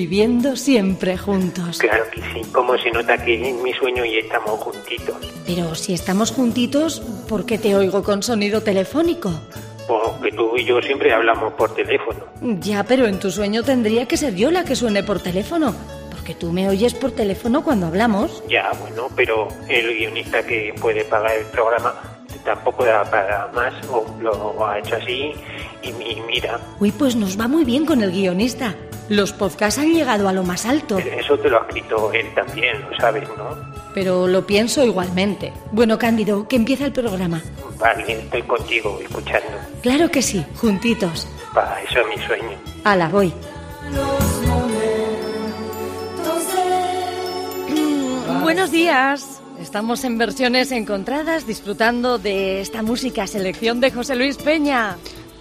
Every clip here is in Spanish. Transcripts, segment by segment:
Viviendo siempre juntos. Claro que sí. Como se nota que en mi sueño ya estamos juntitos. Pero si estamos juntitos, ¿por qué te oigo con sonido telefónico? Porque tú y yo siempre hablamos por teléfono. Ya, pero en tu sueño tendría que ser yo la que suene por teléfono. Porque tú me oyes por teléfono cuando hablamos. Ya, bueno, pero el guionista que puede pagar el programa tampoco da para más o lo ha hecho así y mi- mira, Uy, pues nos va muy bien con el guionista. Los podcasts han llegado a lo más alto. eso te lo ha escrito él también, lo sabes, ¿no? Pero lo pienso igualmente. Bueno, Cándido, que empieza el programa. Vale, estoy contigo escuchando. Claro que sí, juntitos. Pa, eso es mi sueño. Ala, voy. Los momentos de Buenos días. Estamos en versiones encontradas disfrutando de esta música selección de José Luis Peña.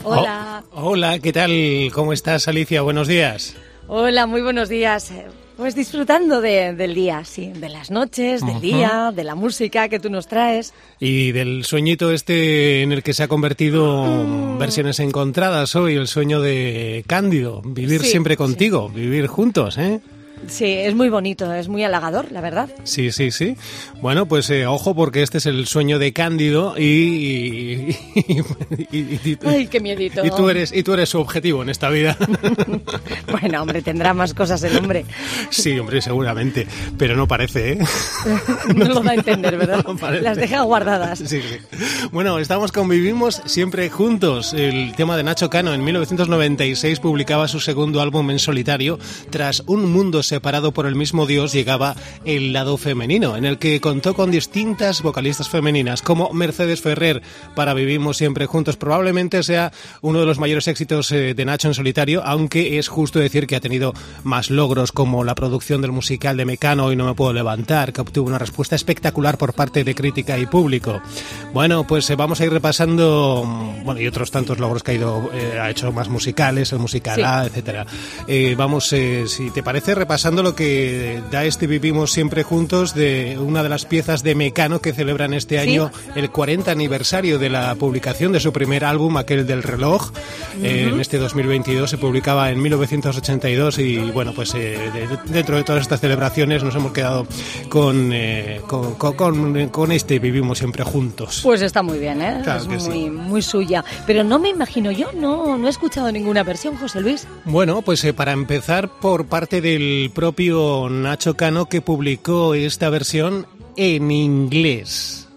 Hola. Oh, hola, ¿qué tal? ¿Cómo estás, Alicia? Buenos días. Hola, muy buenos días. Pues disfrutando de- del día, sí, de las noches, del día, de la música que tú nos traes. Y del sueñito este en el que se ha convertido Mm. versiones encontradas hoy, el sueño de Cándido, vivir Sí, siempre sí. contigo, vivir juntos, ¿eh? Sí, es muy bonito, es muy halagador, la verdad. Sí, sí, sí. Bueno, pues eh, ojo porque este es el sueño de Cándido y, y, y- y- y- Ay, qué miedito. y tú eres y tú eres su objetivo en esta vida. Bueno, hombre, tendrá más cosas el hombre. sí, hombre, seguramente, pero no parece, ¿eh? No lo da a entender, ¿verdad? No parece. Las deja guardadas. Sí, sí. Bueno, estamos con Vivimos siempre juntos. El tema de Nacho Cano en 1996 publicaba su segundo álbum en solitario. Tras un mundo separado por el mismo Dios llegaba el lado femenino, en el que contó con distintas vocalistas femeninas, como Mercedes Ferrer para Vivimos siempre juntos. Probablemente sea uno de los mayores éxitos eh, de Nacho en solitario, aunque es justo decir que ha tenido más logros como la producción del musical de Mecano y No me puedo levantar, que obtuvo una respuesta espectacular por parte de crítica y público. Bueno, pues eh, vamos a ir repasando, mm, bueno, y otros tantos logros que ha ido, eh, ha hecho más musicales, el musical Sí. A, etcétera. Eh, vamos, eh, si te parece, repasar repasando lo que da este Vivimos Siempre Juntos de una de las piezas de Mecano que celebran este Sí. año el 40 aniversario de la publicación de su primer álbum, aquel del reloj. Eh, en este 2022 se publicaba en 1982 y bueno, pues eh, de- dentro de todas estas celebraciones nos hemos quedado con, eh, con, con- con- con este Vivimos Siempre Juntos. Pues está muy bien, ¿eh? Claro es que sí. muy, muy suya. Pero no me imagino yo, no, no he escuchado ninguna versión, José Luis. Bueno, pues eh, para empezar por parte del propio Nacho Cano que publicó esta versión en inglés.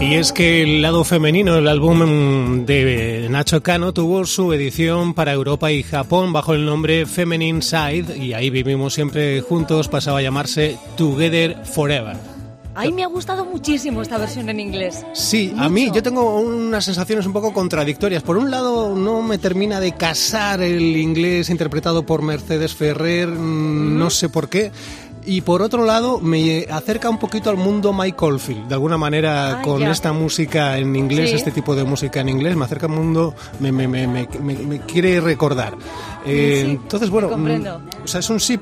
Y es que el lado femenino del álbum de Nacho Cano tuvo su edición para Europa y Japón bajo el nombre Feminine Side y ahí vivimos siempre juntos, pasaba a llamarse Together Forever. Ay, me ha gustado muchísimo esta versión en inglés. Sí, a mí Mucho. yo tengo unas sensaciones un poco contradictorias. Por un lado, no me termina de casar el inglés interpretado por Mercedes Ferrer, mm, no sé por qué. Y por otro lado, me acerca un poquito al mundo Mike Oldfield. De alguna manera, Ah, con ya. esta música en inglés, Sí. este tipo de música en inglés, me acerca al mundo, me, me, me, me, quiere recordar. Eh, Sí, entonces, bueno, mm, o sea, es un sí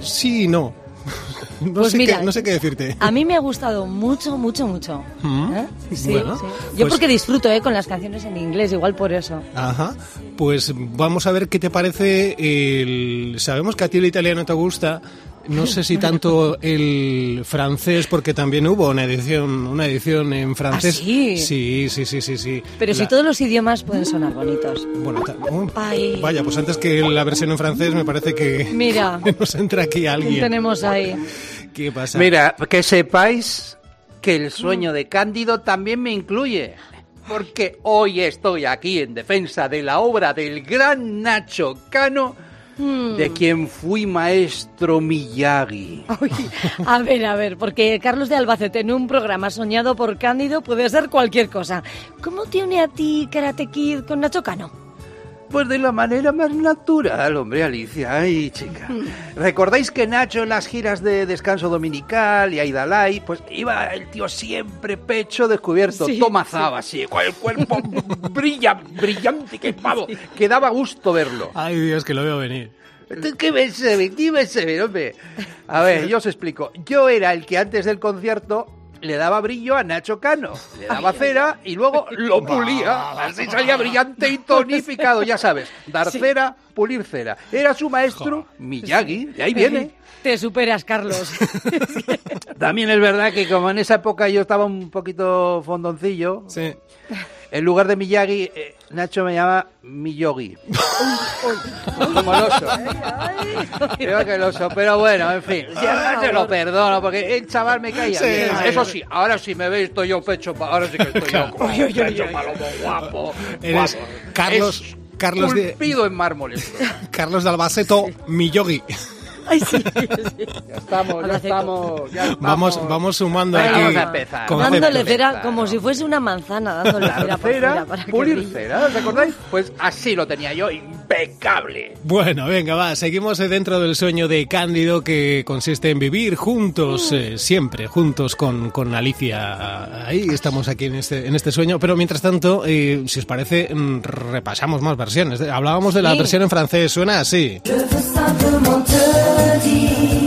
sí y no. No, Pues sé mira, qué, no sé qué decirte. A mí me ha gustado mucho, mucho, mucho. Mm. ¿Eh? Sí, Bueno, sí. Yo pues- porque disfruto ¿eh? con las canciones en inglés, igual por eso. Ajá, pues vamos a ver qué te parece el... Sabemos que a ti el italiano te gusta, no sé si tanto el francés, porque también hubo una edición, una edición en francés. ¿Ah, sí? Sí, sí, sí, sí, sí. Pero si todos los idiomas pueden sonar bonitos. Bueno, ta- oh, Ay. vaya, pues antes que la versión en francés me parece que Mira, nos entra aquí ¿quién alguien. tenemos ahí? ¿Qué pasa? Mira, que sepáis que el sueño de Cándido también me incluye. Porque hoy estoy aquí en defensa de la obra del gran Nacho Cano, de quien fui maestro Miyagi. Uy, a ver, a ver, porque Carlos de Albacete en un programa soñado por Cándido puede ser cualquier cosa. ¿Cómo te une a ti Karate Kid con Nacho Cano? Pues de la manera más natural, hombre, Alicia. Ay, chica. ¿Recordáis que Nacho en las giras de descanso dominical y Aidalay, pues iba el tío siempre pecho descubierto, Sí, tomazaba así, con el cuerpo brilla, brillante, que pavo, que daba gusto verlo. Ay, Dios, que lo veo venir. ¿Qué me se ve? ¿Qué me se ve, hombre? A ver, yo os explico. Yo era el que antes del concierto le daba brillo a Nacho Cano. Le daba cera y luego lo pulía. Así salía brillante y tonificado, ya sabes. Dar cera, pulir cera. Era su maestro Miyagi, de ahí viene. Te superas, Carlos. También es verdad que como en esa época yo estaba un poquito fondoncillo, Sí. En lugar de Miyagi, eh, Nacho me llama Miyogi. Como el oso. Creo que el oso, pero bueno, en fin. Ya te lo perdono, porque el chaval me caía Sí, bien. Eso sí, ahora sí me veis, estoy yo pecho pa- Ahora sí que estoy yo como pecho palomo guapo. Eres guapo. Carlos- Es Carlos de- en mármol. Carlos de Albaceto, mi yogi. Ay, sí, sí. Ya estamos, ya estamos. ya estamos. Vamos, vamos sumando Venga, aquí. vamos a empezar. Dándole cera como si fuese una manzana, dándole cera por cera, para pulir brille. cera, ¿os acordáis? Pues así lo tenía yo, impecable. Bueno, venga, va, seguimos dentro del sueño de Cándido que consiste en vivir juntos, eh, siempre juntos con, con Alicia. Ahí estamos aquí en este, en este sueño, pero mientras tanto, eh, si os parece, mm, repasamos más versiones. Hablábamos de la Sí. versión en francés, suena así. Je veux melody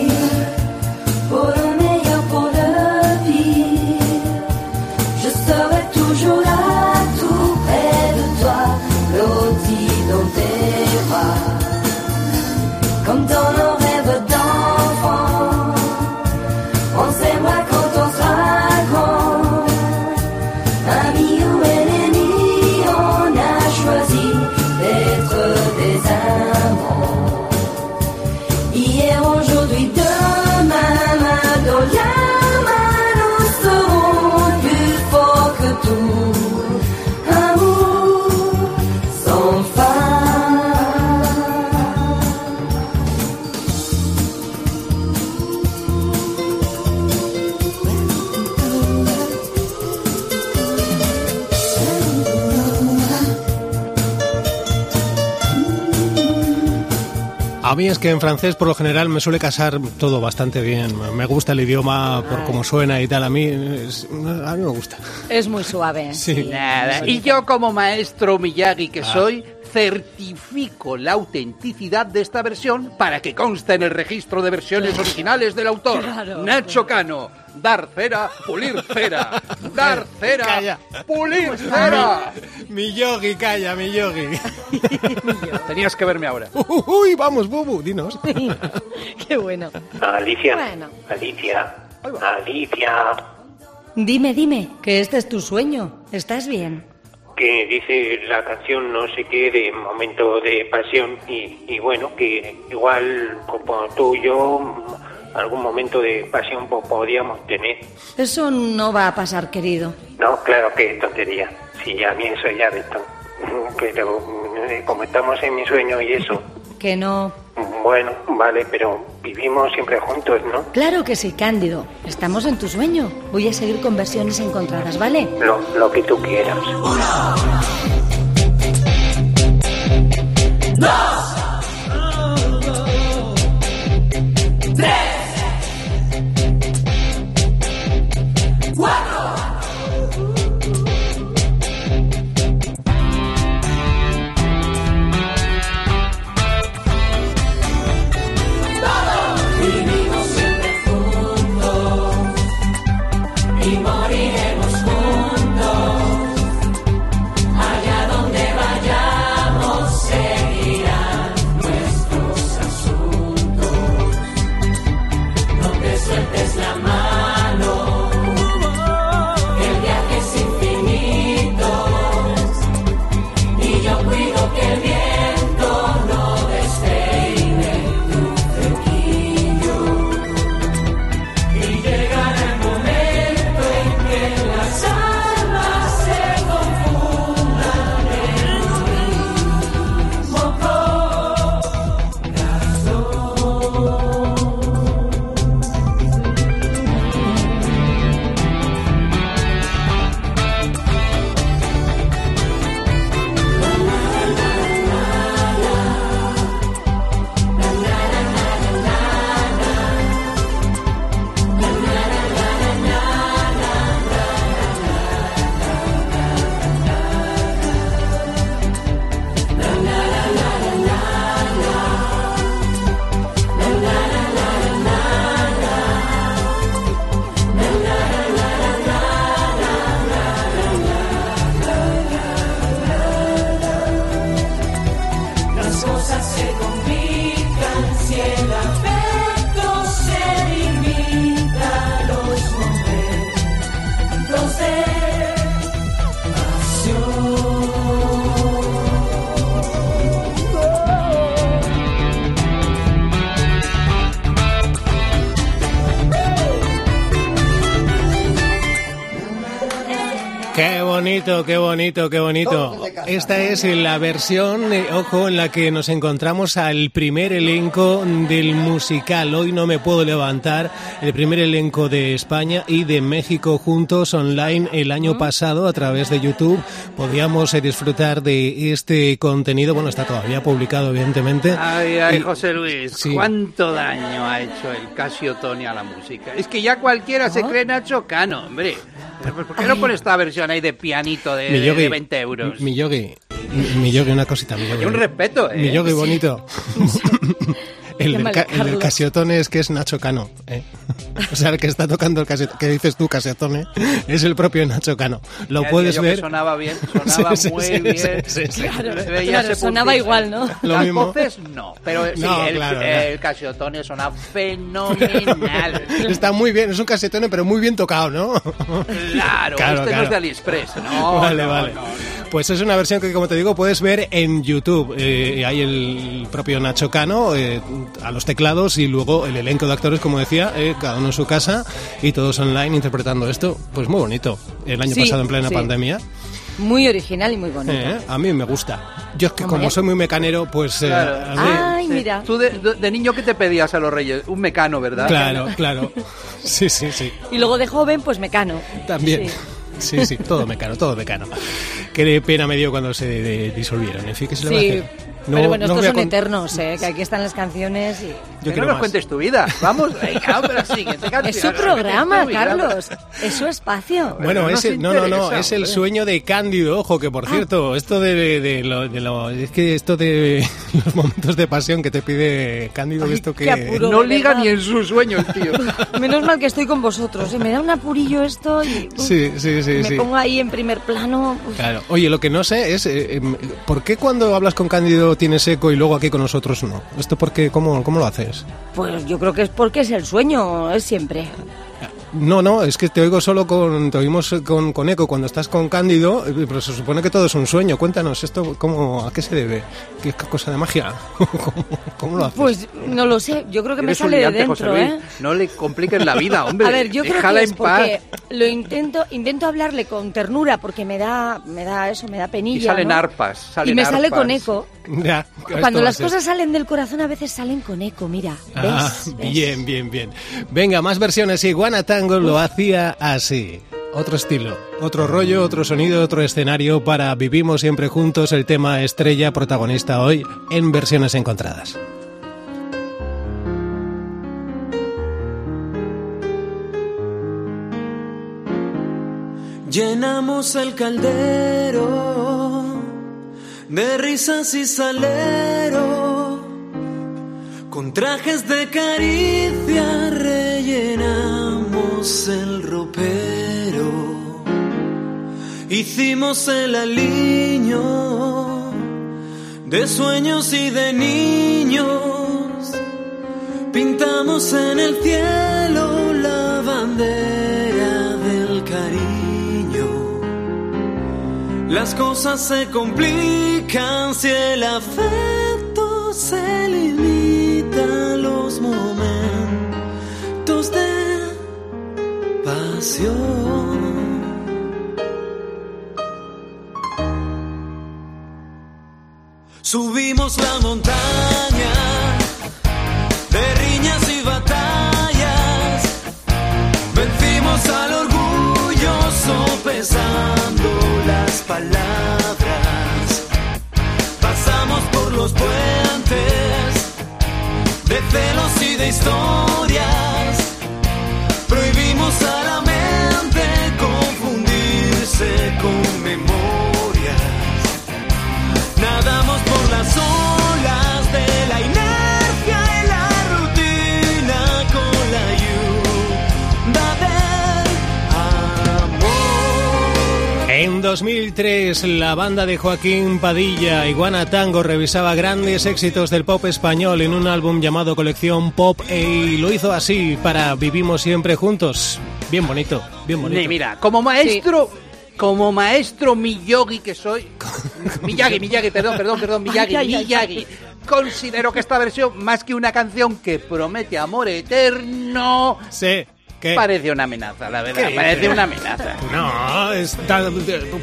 A mí es que en francés por lo general me suele casar todo bastante bien. Me gusta el idioma por cómo suena y tal. A mí, es- a mí me gusta. Es muy suave. Sí. Nada. Y yo como maestro Miyagi que soy, certifico la autenticidad de esta versión para que conste en el registro de versiones originales del autor. Claro. Nacho Cano, dar cera, pulir cera. Dar cera, Calla. pulir cera. Mi yogi, calla, mi yogi. Tenías que verme ahora. Uy, vamos, Bubu, dinos. Qué bueno. Alicia. Bueno. Alicia. Alicia. Dime, dime, que este es tu sueño. ¿Estás bien? Que dice la canción no sé qué de momento de pasión y, y bueno, que igual como tú y yo algún momento de pasión po- podríamos tener. Eso no va a pasar, querido. No, claro que tontería. Sí, a mí eso ya de esto. Pero mm, como estamos en mi sueño y eso, Que no. bueno, vale, pero vivimos siempre juntos, ¿no? Claro que sí, Cándido. Estamos en tu sueño. Voy a seguir con versiones encontradas, ¿vale? Lo, lo que tú quieras. Qué bonito, qué bonito, qué bonito. Esta es la versión, eh, ojo, en la que nos encontramos al primer elenco del musical. Hoy no me puedo levantar, el primer elenco de España y de México juntos online el año pasado a través de YouTube. Podíamos eh, disfrutar de este contenido. Bueno, está todavía publicado, evidentemente. Ay, ay, Y- José Luis, Sí. cuánto daño ha hecho el Casio Tony a la música. Es que ya cualquiera se cree Nacho Cano, hombre. ¿Por qué no pone esta versión ahí de pianito de, Mi de- yogi, de 20 euros? Mi yogi, mi- yogi, una cosita, mi yogi. Y un respeto, ¿eh? Mi yogi bonito. El, del ca- el del casiotone es que es Nacho Cano. ¿eh? O sea, el que está tocando el casiotone, que dices tú, casiotone, es el propio Nacho Cano. Lo Ya puedes que ver. sonaba bien, sonaba Sí, muy sí, bien. sí. Claro, claro, sonaba igual, ¿no? Lo Las mismo. voces no, pero sí, No, el, claro, el Casiotone sonaba fenomenal. Está muy bien, es un casiotone, pero muy bien tocado, ¿no? Claro, Claro, este no es de AliExpress. No, vale, no, vale. Pues es una versión que, como te digo, puedes ver en YouTube. Eh, hay el propio Nacho Cano eh, a los teclados y luego el elenco de actores, como decía, eh, cada uno en su casa y todos online interpretando esto. Pues muy bonito. El año Sí, pasado en plena sí. pandemia. Muy original y muy bonito. Eh, a mí me gusta. Yo es que como soy muy mecanero, pues... eh, Claro. a mí- Ay, mira. Tú de, de- de niño, ¿qué te pedías a los reyes? Un mecano, ¿verdad? Claro, claro. Sí, sí, sí. Y luego de joven, pues mecano. También. Sí. Sí, sí, todo mecano, todo mecano. Qué pena me dio cuando se disolvieron. En fin, ¿qué se le va a hacer? No, pero bueno, no estos son eternos, ¿eh? que aquí están las canciones y... Yo Que quiero no nos más. cuentes tu vida. Vamos, canción. Es su programa. Carlos. Es su espacio. Bueno, no nos ese, no, no, no, es el sueño de Cándido, ojo, que por Ah. cierto, esto de, de, de lo, de lo- es que esto de los momentos de pasión que te pide Cándido, Ay, esto que... apuro. No liga ni en sus sueños, tío. Menos mal que estoy con vosotros. ¿eh? Me da un apurillo esto y... uf, Sí, sí, sí, me sí. pongo ahí en primer plano. uf. Claro. Oye, lo que no sé es eh, em, ¿por qué cuando hablas con Cándido tienes eco y luego aquí con nosotros no? ¿Esto por qué? ¿Cómo, cómo lo haces? Pues yo creo que es porque es el sueño, es siempre. No, no, es que te oigo solo con, te oímos con, con eco cuando estás con Cándido, eh, pero se supone que todo es un sueño. Cuéntanos, ¿esto cómo, a qué se debe? ¿Qué cosa de magia? ¿Cómo, cómo lo haces? Pues no lo sé, yo creo que me Eres sale de dentro, Luis. ¿eh? No le compliques la vida, hombre. A ver, yo creo que es porque lo intento, intento hablarle con ternura porque me da, me da eso, me da penilla. Y salen ¿no? arpas. Salen y me sale con eco. Ya, Cuando las cosas salen del corazón a veces salen con eco, mira. ¿Ves? Ah, ¿Ves? bien, bien, bien. Venga, más versiones. Iguana Tango lo hacía así. Otro estilo, otro rollo, otro sonido, otro escenario para Vivimos siempre juntos, el tema estrella protagonista hoy en versiones encontradas. Llenamos el caldero de risas y salero, con trajes de caricia rellenamos el ropero. Hicimos el aliño de sueños y de niños, pintamos en el cielo la bandera del cariño. Las cosas se complican si el afecto se limita Subimos la montaña de riñas y batallas. Vencimos al orgullo sopesando las palabras. Pasamos por los puentes de celos y de historias. Prohibimos a la confundirse con memorias. Nadamos por las olas de la inercia la rutina con la ayuda. En 2003, la banda de Joaquín Padilla, Iguana Tango, revisaba grandes éxitos del pop español en un álbum llamado Colección Pop e- y lo hizo así para Vivimos siempre juntos. Bien bonito, bien bonito. Ni mira, como maestro, como maestro Miyagi que soy, Miyagi, Miyagi, perdón, perdón, perdón, Miyagi, Ay, ay, ay, Miyagi. Considero que esta versión, más que una canción que promete amor eterno, Sí, que... parece una amenaza, la verdad, ¿Qué parece una amenaza. No, está...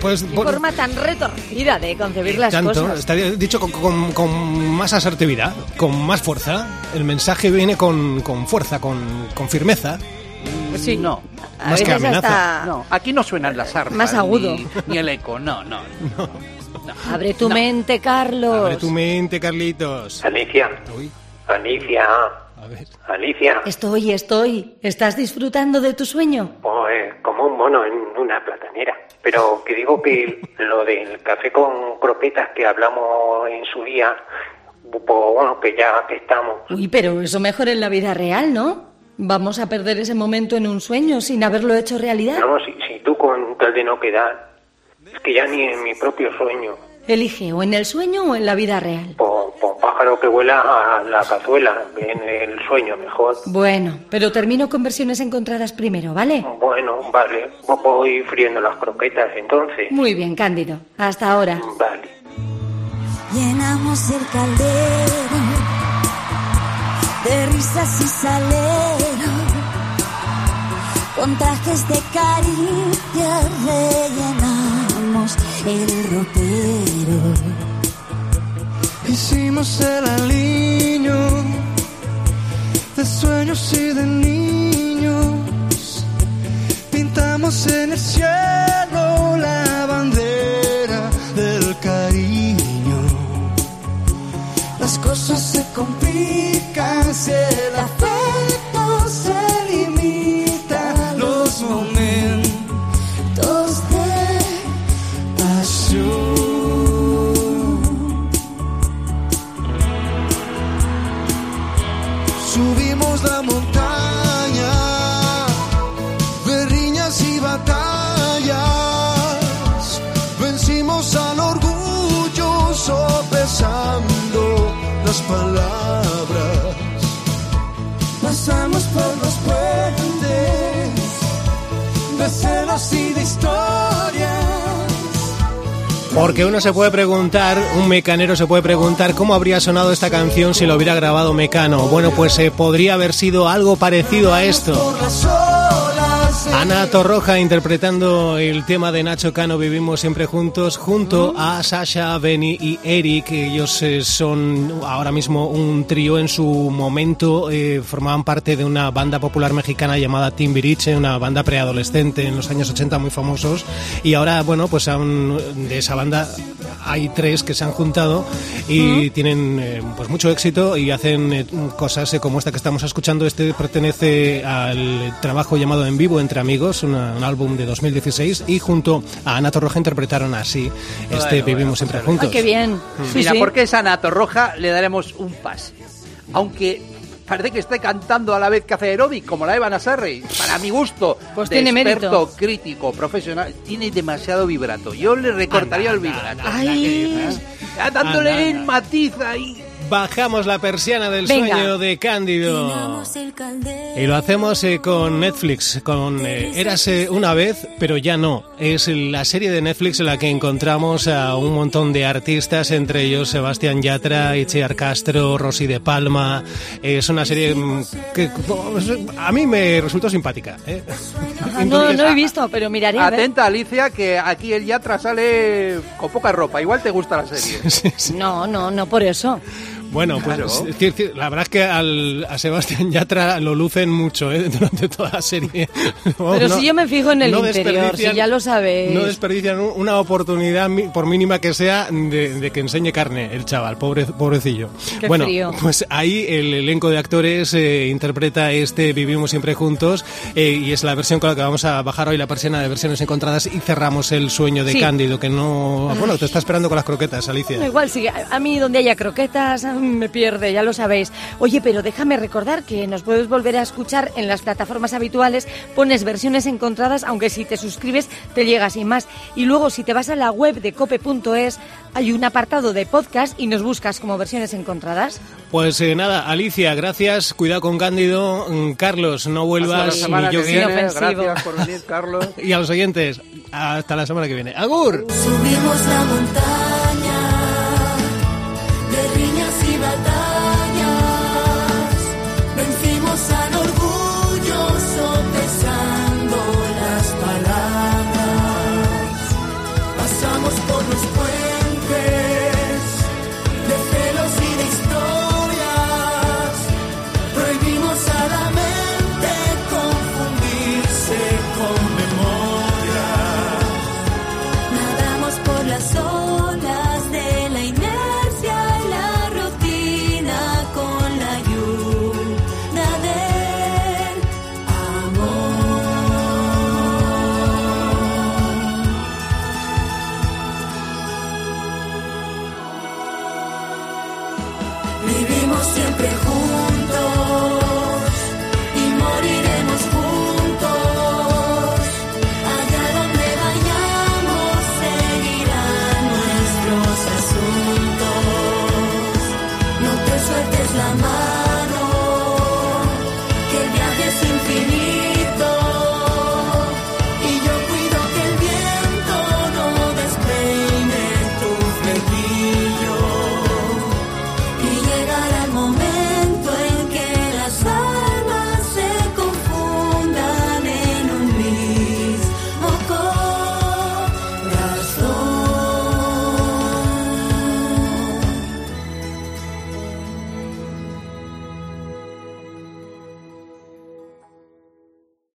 Pues... Qué por- forma tan retorcida de concebir las tanto, cosas. está dicho con, con- con más asertividad, con más fuerza. El mensaje viene con, con fuerza, con, con firmeza. Sí. No, A Más que veces amenaza. hasta no, aquí no suenan las armas. Más agudo. Ni, ni el eco, no, no. Abre tu mente, Carlos. Abre tu mente, Carlitos. Alicia, Uy, Alicia, a ver. Alicia. Estoy, estoy. ¿Estás disfrutando de tu sueño? Pues como un mono en una platanera. Pero que digo que lo del café con croquetas que hablamos en su día, pues bueno, que ya que estamos. Uy, pero eso mejor en la vida real, ¿no? Vamos a perder ese momento en un sueño sin haberlo hecho realidad. No, si, si tú con tal de no quedar, es que ya ni en mi propio sueño, Elige o en el sueño o en la vida real. por, por pájaro que vuela a la cazuela, en el sueño mejor. Bueno, pero termino con versiones encontradas primero, ¿vale? Bueno, vale, voy friendo las croquetas entonces. Muy bien, Cándido. Hasta ahora. Vale. Llenamos el caldero de risas y salero, con trajes de caricia rellenamos el ropero. Hicimos el aliño de sueños y de niños. Pintamos en el cielo la complican si el afecto se limita los momentos Porque uno se puede preguntar, un mecanero se puede preguntar cómo habría sonado esta canción si lo hubiera grabado Mecano. Bueno, pues eh, podría haber sido algo parecido a esto. Ana Torroja interpretando el tema de Nacho Cano Vivimos siempre juntos junto a Sasha, Benny y Eric. Ellos eh, son ahora mismo un trío en su momento eh, formaban parte de una banda popular mexicana llamada Timbiriche, una banda preadolescente en los años 80 muy famosos y ahora bueno, pues de esa banda hay tres que se han juntado y tienen eh, pues mucho éxito y hacen eh, cosas eh, como esta que estamos escuchando. Este pertenece al trabajo llamado En Vivo entre Amigos, una- un álbum de 2016 y junto a Ana Torroja interpretaron así este Bueno, Vivimos siempre Ay, juntos. qué bien. Sí, Mira, sí. porque es Anato Roja, le daremos un pase. Aunque parece que esté cantando a la vez que hace aeróbic, como la Eva Nasarri. Para mi gusto, Pues de tiene experto, mérito. crítico, profesional, tiene demasiado vibrato. Yo le recortaría el vibrato. Ay. Ya dándole Anda, en matiz ahí. Bajamos la persiana del Venga. sueño de Cándido. Y lo hacemos eh, con Netflix, con eh, Érase una vez, pero ya no. Es la serie de Netflix en la que encontramos a un montón de artistas, entre ellos Sebastián Yatra, Itziar Castro, Rosy de Palma. Es una serie mm, que pues, a mí me resultó simpática. ¿eh? No, no he visto, pero miraré. a ver. Atenta, Alicia, que aquí el Yatra sale con poca ropa. Igual te gusta la serie. Sí, sí. No, no, no por eso. Bueno, pues es la verdad es que al, a Sebastián Yatra lo lucen mucho ¿eh? durante toda la serie. Pero si yo me fijo en el interior, si ya lo sabéis. No desperdician un- una oportunidad, mi- por mínima que sea, de, de que enseñe carne el chaval, pobre, pobrecillo. Qué bueno, frío. pues ahí el elenco de actores eh, interpreta este Vivimos siempre juntos eh, y es la versión con la que vamos a bajar hoy la persiana de versiones encontradas y cerramos el sueño de Sí. Cándido, que no... Bueno, te está esperando con las croquetas, Alicia. Igual, sí, a a mí donde haya croquetas a mí me pierde, ya lo sabéis. Oye, pero déjame recordar que nos puedes volver a escuchar en las plataformas habituales, pones versiones encontradas, aunque si te suscribes te llega sin más. Y luego si te vas a la web de cope.es hay un apartado de podcast y nos buscas como versiones encontradas. Pues eh, nada, Alicia, gracias, cuidado con Cándido, Mm, Carlos, no Hasta la vuelvas semana ni yo que sí, viene. ofensivo. Gracias por venir, Carlos. Y a los oyentes, hasta la semana que viene. ¡Agur! Subimos la montaña